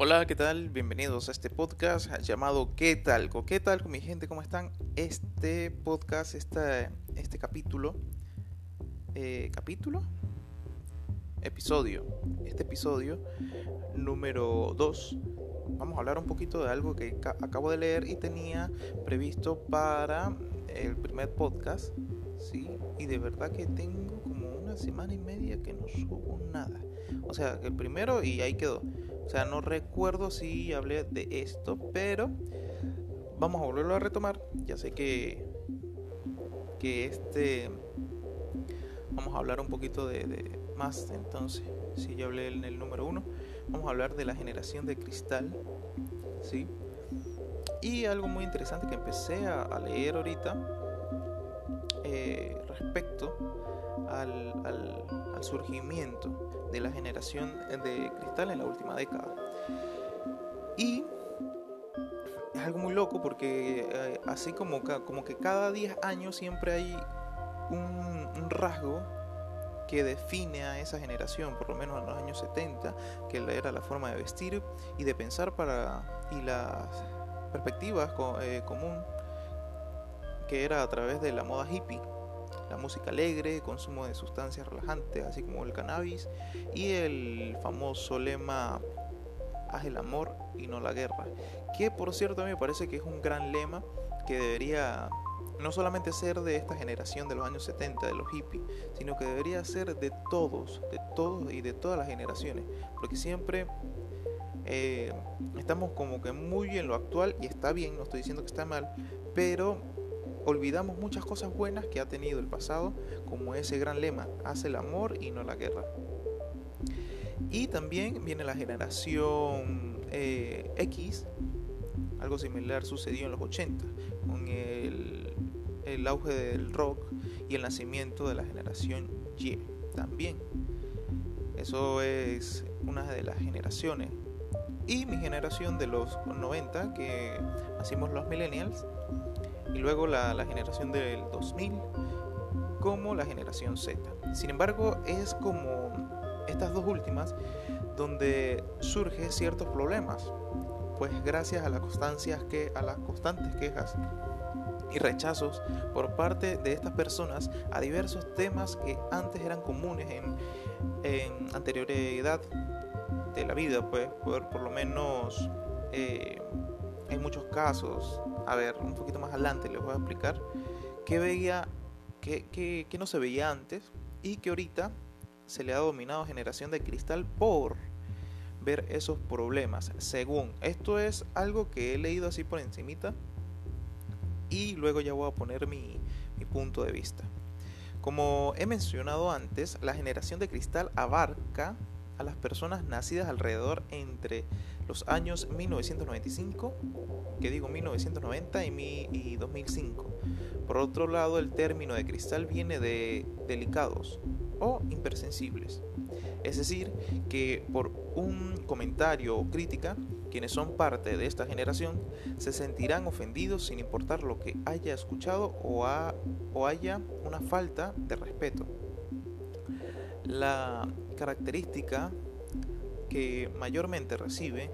Hola, ¿qué tal? Bienvenidos a este podcast llamado ¿Qué tal? ¿Qué tal mi gente? ¿Cómo están? Este podcast, este, este capítulo, eh, capítulo, episodio, este episodio número 2, vamos a hablar un poquito de algo que acabo de leer y tenía previsto para el primer podcast, ¿sí? Y de verdad que tengo como una semana y media que no subo nada. O sea, el primero y ahí quedó. O sea, no recuerdo si hablé de esto, pero vamos a volverlo a retomar. Ya sé que, que este... Vamos a hablar un poquito de, más entonces. Si ya hablé en el número uno, vamos a hablar de la generación de cristal. ¿sí? Y algo muy interesante que empecé a, leer ahorita eh, respecto al, al surgimiento de la generación de cristal en la última década. Y es algo muy loco porque eh, así como, como que cada 10 años siempre hay un, rasgo que define a esa generación, por lo menos en los años 70, que era la forma de vestir y de pensar para y las perspectivas eh, común que era a través de la moda hippie música alegre, consumo de sustancias relajantes, así como el cannabis, y el famoso lema haz el amor y no la guerra, que por cierto a mí me parece que es un gran lema que debería no solamente ser de esta generación de los años 70, de los hippies, sino que debería ser de todos, de todos y de todas las generaciones, porque siempre eh, estamos como que muy en lo actual y está bien, no estoy diciendo que está mal, pero olvidamos muchas cosas buenas que ha tenido el pasado, como ese gran lema, hace el amor y no la guerra. Y también viene la generación eh, X, algo similar sucedió en los 80, con el, el auge del rock y el nacimiento de la generación Y también. Eso es una de las generaciones. Y mi generación de los 90, que nacimos los millennials, y luego la, generación del 2000 como la generación Z. Sin embargo, es como estas dos últimas donde surgen ciertos problemas, pues gracias a las constancias que a las constantes quejas y rechazos por parte de estas personas a diversos temas que antes eran comunes en, anterioridad de la vida, pues por, por lo menos eh, en muchos casos a ver, un poquito más adelante les voy a explicar qué veía, qué, no se veía antes y que ahorita se le ha dominado generación de cristal por ver esos problemas. Según, esto es algo que he leído así por encimita y luego ya voy a poner mi, mi punto de vista. Como he mencionado antes, la generación de cristal abarca a las personas nacidas alrededor entre los años 1995, que digo 1990 y, y 2005. Por otro lado, el término de cristal viene de delicados o hipersensibles. Es decir, que por un comentario o crítica, quienes son parte de esta generación se sentirán ofendidos sin importar lo que haya escuchado o haya una falta de respeto. La característica que mayormente recibe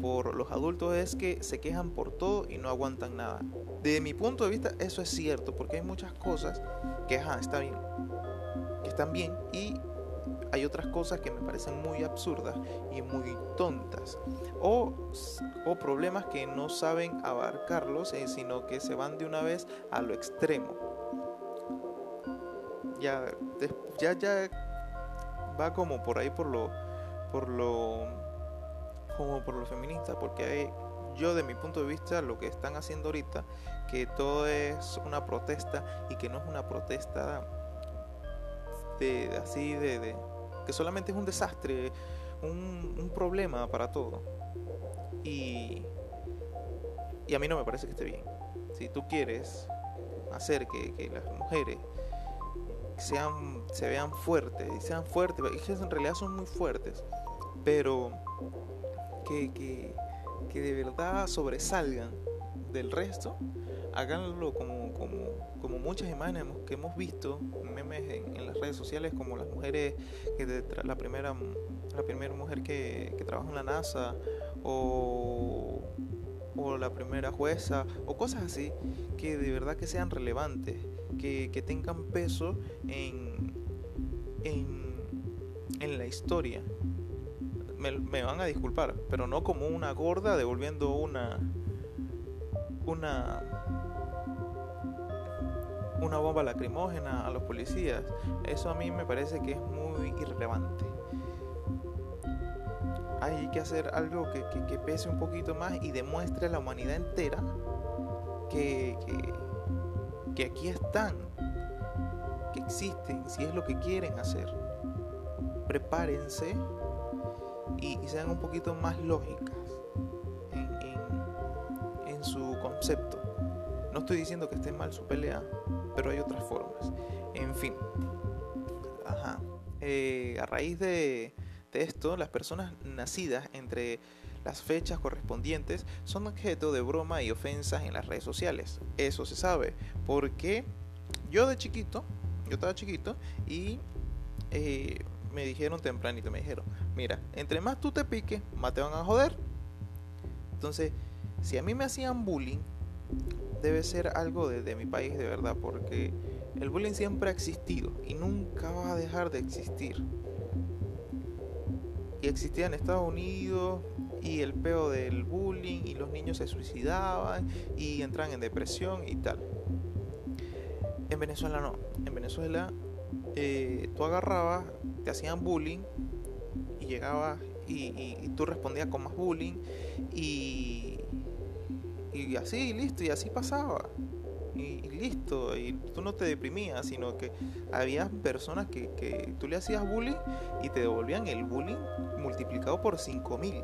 por los adultos es que se quejan por todo y no aguantan nada. De mi punto de vista eso es cierto porque hay muchas cosas que está bien, que están bien y hay otras cosas que me parecen muy absurdas y muy tontas o, o problemas que no saben abarcarlos eh, sino que se van de una vez a lo extremo. Ya, ya, ya va como por ahí por lo por lo como por lo feminista porque yo de mi punto de vista lo que están haciendo ahorita que todo es una protesta y que no es una protesta de, así de, que solamente es un desastre un, un problema para todo. Y y a mí no me parece que esté bien. Si tú quieres hacer que, que las mujeres sean, se vean fuertes, y sean fuertes, en realidad son muy fuertes, pero que, que, que de verdad sobresalgan del resto, háganlo como, como, como muchas imágenes que hemos visto, memes en, las redes sociales, como las mujeres, que la, primera, la primera mujer que, que trabaja en la NASA, o, o la primera jueza, o cosas así, que de verdad que sean relevantes, que, que tengan peso en, en, en la historia. Me, me, van a disculpar, pero no como una gorda devolviendo una una una bomba lacrimógena a los policías. Eso a mí me parece que es muy irrelevante. Hay que hacer algo que, que, pese un poquito más y demuestre a la humanidad entera que, que, aquí están, que existen, si es lo que quieren hacer. Prepárense y, sean un poquito más lógicas en su concepto. No estoy diciendo que esté mal su pelea, pero hay otras formas. En fin. Ajá. Eh, a raíz de, esto, las personas nacidas entre las fechas correspondientes son objeto de broma y ofensas en las redes sociales. Eso se sabe. Porque yo de chiquito, yo estaba chiquito y eh, me dijeron tempranito, me dijeron, mira, entre más tú te piques, más te van a joder. Entonces, si a mí me hacían bullying, debe ser algo de, mi país de verdad, porque el bullying siempre ha existido y nunca va a dejar de existir. Y existía en Estados Unidos y el peo del bullying y los niños se suicidaban y entran en depresión y tal. En Venezuela no. En Venezuela eh, tú agarrabas, te hacían bullying y llegabas y, y, tú respondías con más bullying y, y así, listo, y así pasaba. Y, listo, y tú no te deprimías, sino que había personas que, que tú le hacías bullying y te devolvían el bullying multiplicado por 5000.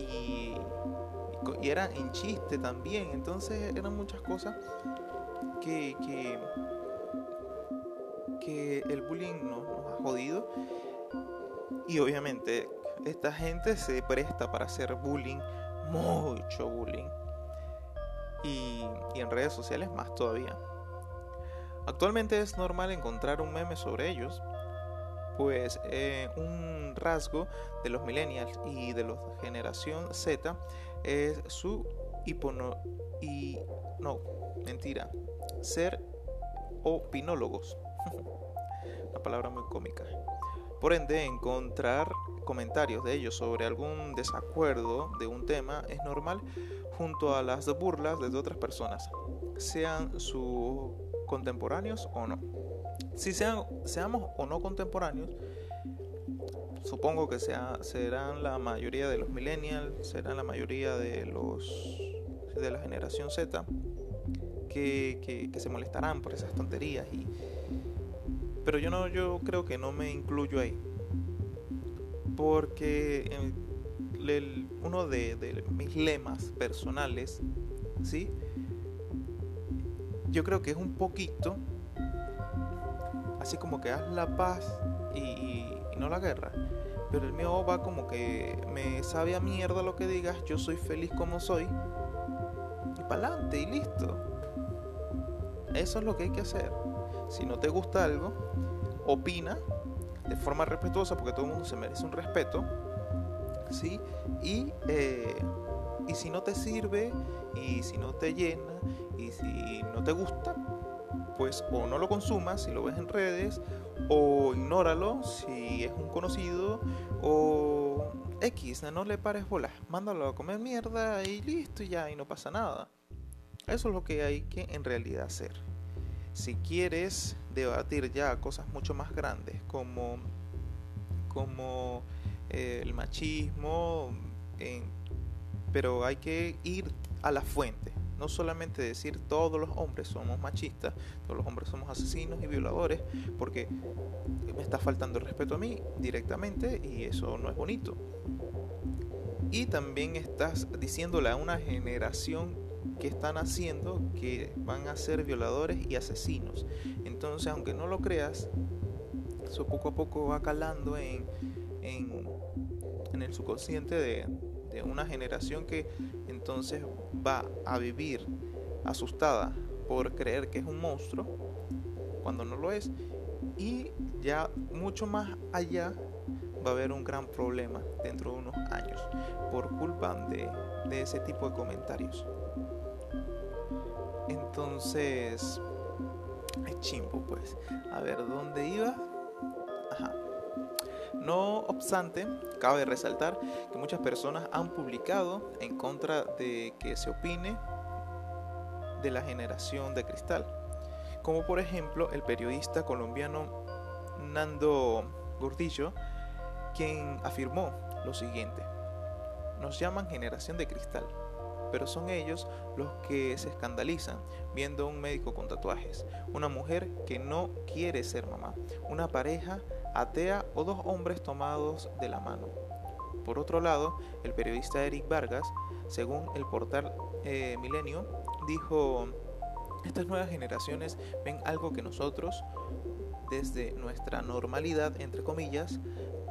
Y, y eran en chiste también, entonces eran muchas cosas que, que, el bullying nos, nos ha jodido. Y obviamente esta gente se presta para hacer bullying, mucho bullying y, en redes sociales más todavía. Actualmente es normal encontrar un meme sobre ellos, pues eh, un rasgo de los millennials y de la generación Z es su hipono y no, mentira, ser opinólogos. Una palabra muy cómica. Por ende, encontrar comentarios de ellos sobre algún desacuerdo de un tema es normal junto a las burlas de otras personas, sean sus contemporáneos o no. Si sean, seamos o no contemporáneos, supongo que sea, serán la mayoría de los millennials, serán la mayoría de los de la generación Z que, se molestarán por esas tonterías y pero yo no, yo creo que no me incluyo ahí. Porque uno de, mis lemas personales, ¿sí? Yo creo que es un poquito así como que haz la paz y, no la guerra. Pero el mío va como que me sabe a mierda lo que digas, yo soy feliz como soy. Y para adelante y listo. Eso es lo que hay que hacer. Si no te gusta algo, opina de forma respetuosa, porque todo el mundo se merece un respeto, ¿sí? Y, eh, y si no te sirve, y si no te llena, y si no te gusta, pues o no lo consumas si lo ves en redes, o ignóralo si es un conocido, o X, no le pares bolas, mándalo a comer mierda y listo, ya, y no pasa nada. Eso es lo que hay que en realidad hacer. Si quieres debatir ya cosas mucho más grandes como, como eh, el machismo, pero hay que ir a la fuente. No solamente decir todos los hombres somos machistas, todos los hombres somos asesinos y violadores, porque me está faltando el respeto a mí directamente y eso no es bonito. Y también estás diciéndole a una generación que están haciendo que van a ser violadores y asesinos. Entonces, aunque no lo creas, eso poco a poco va calando en, en, el subconsciente de, de una generación que entonces va a vivir asustada por creer que es un monstruo cuando no lo es. Y ya mucho más allá va a haber un gran problema dentro de unos años por culpa de, de ese tipo de comentarios. Entonces, es chimbo, pues. A ver, ¿dónde iba? No obstante, cabe resaltar que muchas personas han publicado en contra de que se opine de la generación de cristal, como por ejemplo el periodista colombiano Nando Gordillo, quien afirmó lo siguiente, nos llaman generación de cristal, pero son ellos los que se escandalizan viendo a un médico con tatuajes, una mujer que no quiere ser mamá, una pareja atea o dos hombres tomados de la mano. Por otro lado, el periodista Eric Vargas, según el portal eh, Milenio, dijo, estas nuevas generaciones ven algo que nosotros, desde nuestra normalidad, entre comillas,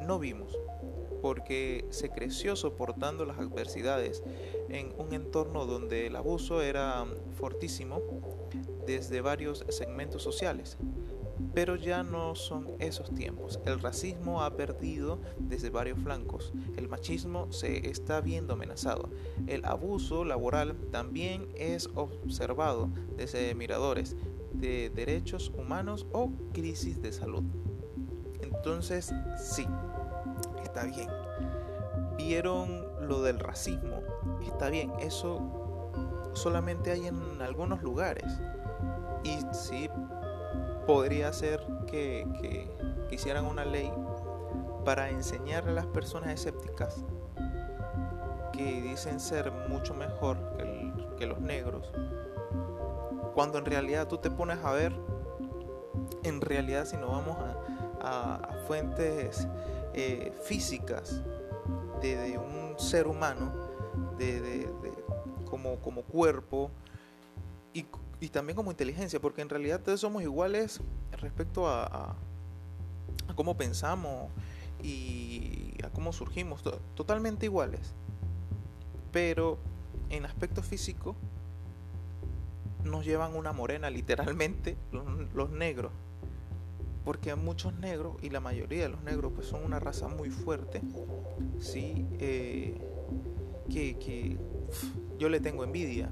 no vimos, porque se creció soportando las adversidades en un entorno donde el abuso era fortísimo desde varios segmentos sociales. Pero ya no son esos tiempos. El racismo ha perdido desde varios flancos. El machismo se está viendo amenazado. El abuso laboral también es observado desde miradores de derechos humanos o crisis de salud. Entonces, sí, está bien. Vieron lo del racismo, está bien, eso solamente hay en algunos lugares. Y sí, podría ser que, que, hicieran una ley para enseñar a las personas escépticas que dicen ser mucho mejor que, los negros, cuando en realidad tú te pones a ver, en realidad si no vamos a fuentes eh, físicas de, un ser humano, de, como, como cuerpo y, también como inteligencia, porque en realidad todos somos iguales respecto a, cómo pensamos y a cómo surgimos, totalmente iguales. Pero en aspecto físico nos llevan una morena, literalmente, los negros. Porque muchos negros y la mayoría de los negros pues son una raza muy fuerte sí eh, que, yo le tengo envidia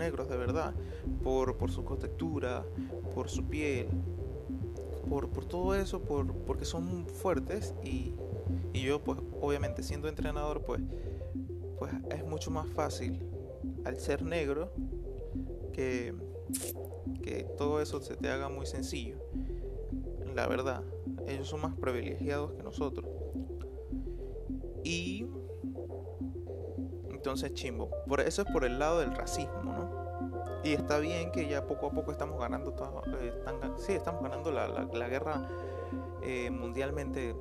negros de verdad por, por su contextura por su piel por, por todo eso por, porque son fuertes y, y yo pues obviamente siendo entrenador pues pues es mucho más fácil al ser negro que, que todo eso se te haga muy sencillo la verdad. Ellos son más privilegiados que nosotros. Y entonces chimbo. Por eso es por el lado del racismo, ¿no? Y está bien que ya poco a poco estamos ganando, eh, sí, estamos ganando la, la, guerra eh, mundialmente,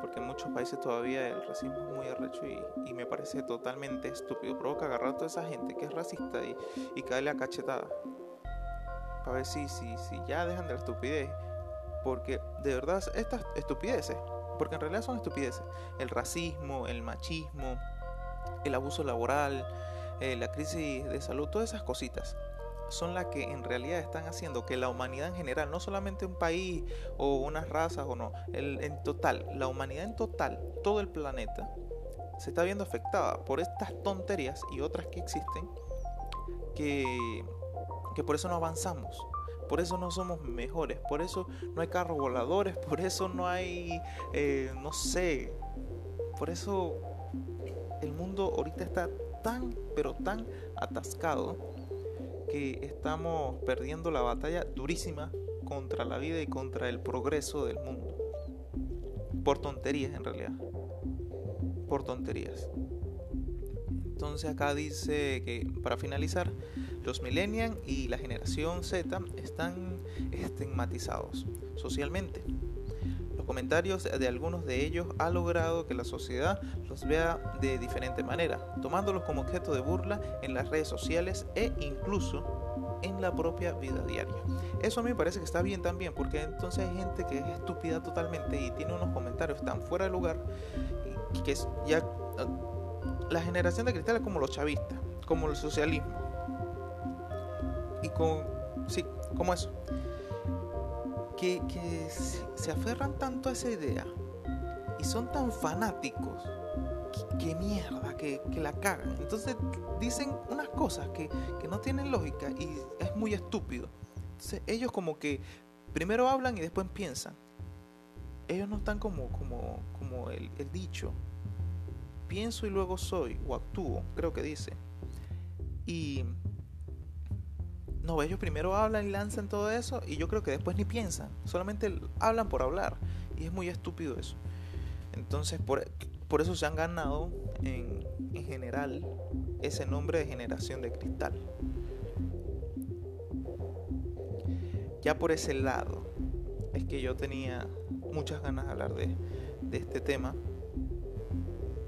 porque en muchos países todavía el racismo es muy arrecho y, y, me parece totalmente estúpido. Provoca agarrar a toda esa gente que es racista y, y caerle a cachetada. Para ver si, si, si ya dejan de la estupidez porque de verdad estas estupideces, porque en realidad son estupideces, el racismo, el machismo, el abuso laboral, eh, la crisis de salud, todas esas cositas son las que en realidad están haciendo que la humanidad en general, no solamente un país o unas razas o no, el, en total, la humanidad en total, todo el planeta, se está viendo afectada por estas tonterías y otras que existen que, que por eso no avanzamos por eso no somos mejores, por eso no hay carros voladores, por eso no hay, eh, no sé, por eso el mundo ahorita está tan, pero tan atascado que estamos perdiendo la batalla durísima contra la vida y contra el progreso del mundo. Por tonterías en realidad. Por tonterías. Entonces acá dice que para finalizar, los millennials y la generación Z están estigmatizados socialmente. Comentarios de algunos de ellos han logrado que la sociedad los vea de diferente manera, tomándolos como objeto de burla en las redes sociales e incluso en la propia vida diaria. Eso a mí me parece que está bien también, porque entonces hay gente que es estúpida totalmente y tiene unos comentarios tan fuera de lugar que es ya la generación de cristal es como los chavistas, como el socialismo y con, sí, como eso, que, se aferran tanto a esa idea y son tan fanáticos que, mierda, que, la cagan. Entonces dicen unas cosas que, que, no tienen lógica y es muy estúpido. Entonces ellos como que primero hablan y después piensan. Ellos no están como, como, como el dicho. Pienso y luego soy o actúo, creo que dice. Y no, ellos primero hablan y lanzan todo eso y yo creo que después ni piensan, solamente hablan por hablar y es muy estúpido eso. Entonces, por, por eso se han ganado en, en general ese nombre de generación de cristal. Ya por ese lado es que yo tenía muchas ganas de hablar de, de este tema.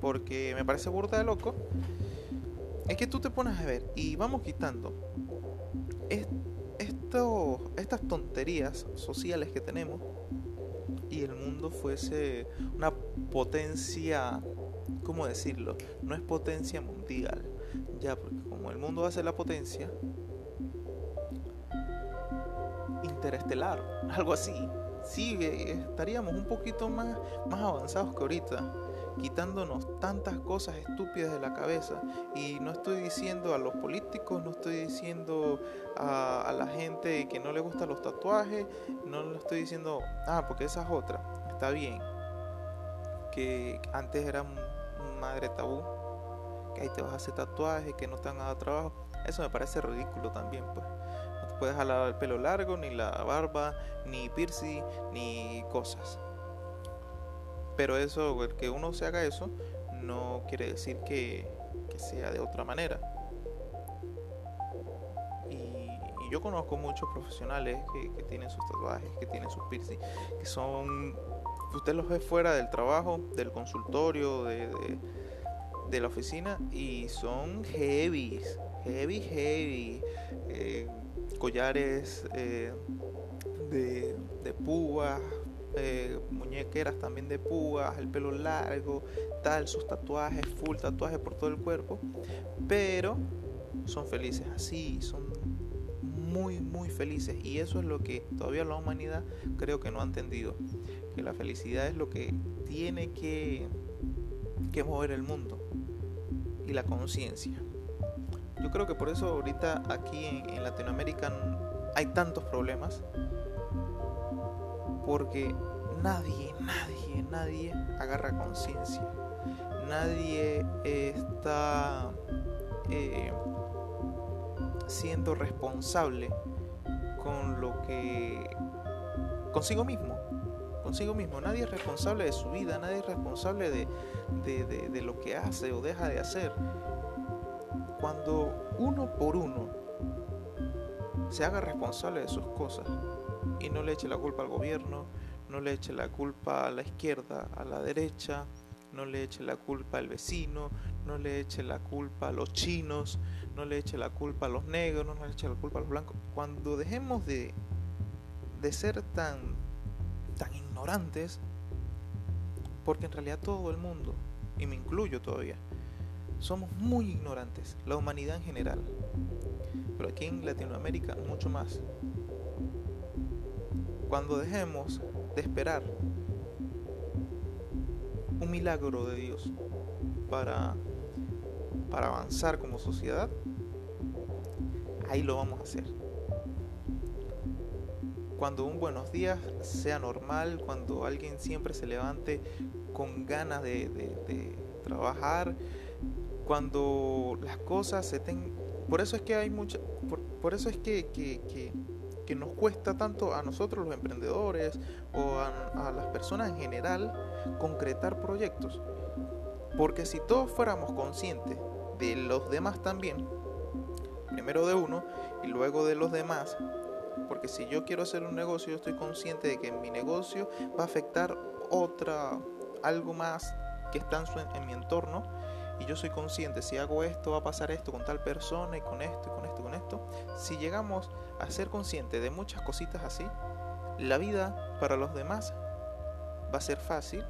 Porque me parece burda de loco. Es que tú te pones a ver y vamos quitando estas tonterías sociales que tenemos y el mundo fuese una potencia, ¿cómo decirlo? No es potencia mundial, ya, porque como el mundo va a ser la potencia interestelar, algo así, sí, estaríamos un poquito más, más avanzados que ahorita quitándonos tantas cosas estúpidas de la cabeza. Y no estoy diciendo a los políticos, no estoy diciendo a, a la gente que no le gustan los tatuajes, no lo estoy diciendo, ah, porque esa es otra. Está bien, que antes era un, madre tabú, que ahí te vas a hacer tatuajes, que no te han dado trabajo. Eso me parece ridículo también, pues. No te puedes jalar el pelo largo, ni la barba, ni piercing, ni cosas. Pero eso, el que uno se haga eso, no quiere decir que, sea de otra manera. Y, yo conozco muchos profesionales que, tienen sus tatuajes, que tienen sus piercing, que son. Usted los ve fuera del trabajo, del consultorio, de, de, la oficina, y son heavy, heavy, heavy. Eh, collares eh, de, de púas, eh, muñequeras también de púas, el pelo largo, tal, sus tatuajes, full tatuajes por todo el cuerpo, pero son felices así, son muy, muy felices y eso es lo que todavía la humanidad creo que no ha entendido, que la felicidad es lo que tiene que, que mover el mundo y la conciencia. Yo creo que por eso ahorita aquí en, en Latinoamérica hay tantos problemas porque nadie, nadie, nadie agarra conciencia. Nadie está eh, siendo responsable con lo que... consigo mismo. Consigo mismo. Nadie es responsable de su vida, nadie es responsable de, lo que hace o deja de hacer. Cuando uno por uno se haga responsable de sus cosas, y no le eche la culpa al gobierno, no le eche la culpa a la izquierda, a la derecha, no le eche la culpa al vecino, no le eche la culpa a los chinos, no le eche la culpa a los negros, no le eche la culpa a los blancos. Cuando dejemos de, de ser tan, tan ignorantes, porque en realidad todo el mundo, y me incluyo todavía, somos muy ignorantes, la humanidad en general, pero aquí en Latinoamérica mucho más cuando dejemos de esperar un milagro de Dios para, para avanzar como sociedad, ahí lo vamos a hacer. Cuando un buenos días sea normal, cuando alguien siempre se levante con ganas de, trabajar, cuando las cosas se tengan... Por eso es que hay mucha... Por, por eso es que, que, que que nos cuesta tanto a nosotros los emprendedores o a, las personas en general concretar proyectos. Porque si todos fuéramos conscientes de los demás también, primero de uno y luego de los demás, porque si yo quiero hacer un negocio, yo estoy consciente de que mi negocio va a afectar otra, algo más que está en, su, en mi entorno y yo soy consciente, si hago esto va a pasar esto con tal persona y con esto y con esto y con esto, si llegamos a ser conscientes de muchas cositas así, la vida para los demás va a ser fácil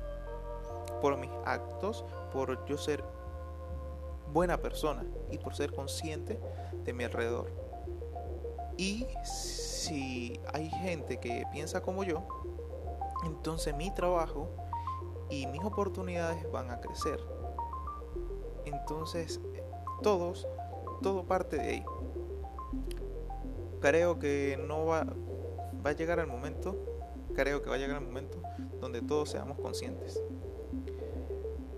por mis actos, por yo ser buena persona y por ser consciente de mi alrededor. Y si hay gente que piensa como yo, entonces mi trabajo y mis oportunidades van a crecer. Entonces, todos, todo parte de ahí. Creo que no va, va a llegar el momento, creo que va a llegar el momento donde todos seamos conscientes.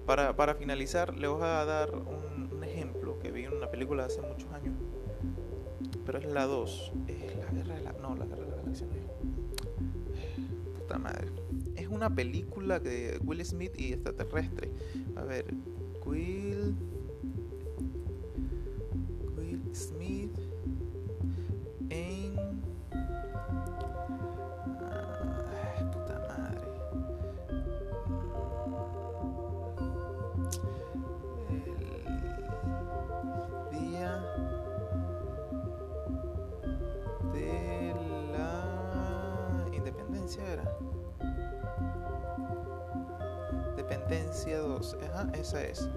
Para, para finalizar, les voy a dar un, ejemplo que vi en una película hace muchos años, pero es la 2, es la guerra de la... No, la guerra de la galaxia no Puta madre. Es una película de Will Smith y extraterrestre. A ver, Dependencia 2. Ajá, esa es.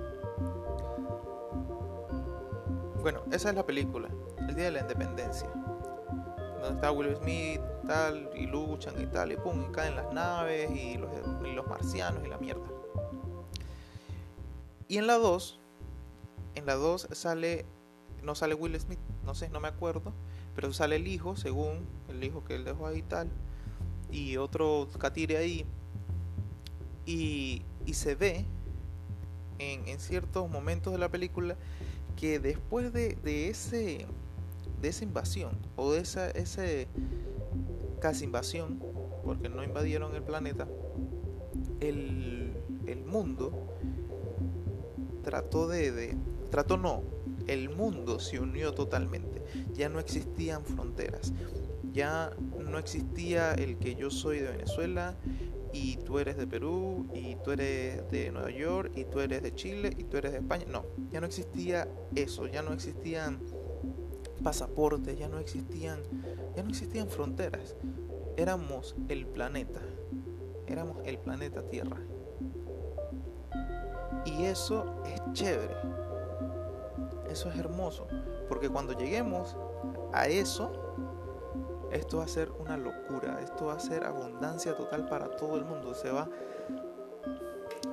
Bueno, esa es la película. El día de la independencia. Donde está Will Smith, tal, y luchan y tal, y pum, y caen las naves y los, y los marcianos y la mierda. Y en la 2, en la 2 sale, no sale Will Smith, no sé, no me acuerdo, pero sale el hijo, según el hijo que él dejó ahí y tal, y otro catire ahí, y, y se ve en, ciertos momentos de la película que después de, de, ese de esa invasión o de esa ese casi invasión porque no invadieron el planeta el, el mundo trató de, de trató no el mundo se unió totalmente. Ya no existían fronteras ya no existía el que yo soy de Venezuela y tú eres de Perú, y tú eres de Nueva York, y tú eres de Chile, y tú eres de España. No, ya no existía eso, ya no existían pasaportes, ya no existían, ya no existían fronteras. Éramos el planeta, éramos el planeta Tierra. Y eso es chévere, eso es hermoso, porque cuando lleguemos a eso, esto va a ser una locura, esto va a ser abundancia total para todo el mundo. Se va,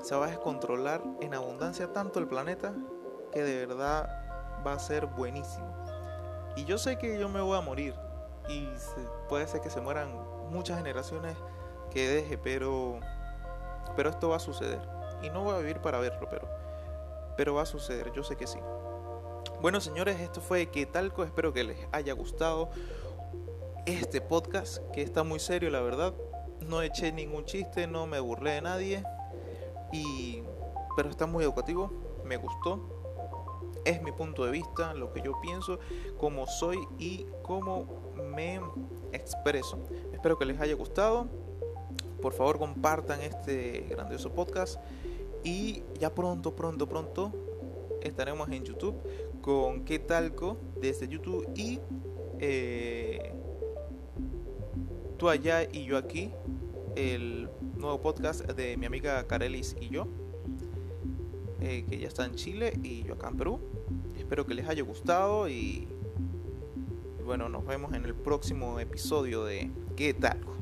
se va a descontrolar en abundancia tanto el planeta que de verdad va a ser buenísimo. Y yo sé que yo me voy a morir y puede ser que se mueran muchas generaciones que deje, pero, pero esto va a suceder. Y no voy a vivir para verlo, pero, pero va a suceder, yo sé que sí. Bueno señores, esto fue Que Talco, espero que les haya gustado este podcast, que está muy serio, la verdad. No eché ningún chiste, no me burlé de nadie. Y, pero está muy educativo, me gustó. Es mi punto de vista, lo que yo pienso, cómo soy y cómo me expreso. Espero que les haya gustado. Por favor, compartan este grandioso podcast. Y ya pronto, pronto, pronto estaremos en YouTube con qué talco desde YouTube y eh, allá y yo aquí, el nuevo podcast de mi amiga Carelis y yo, eh, que ya está en Chile y yo acá en Perú. Espero que les haya gustado y, y bueno, nos vemos en el próximo episodio de ¿Qué tal?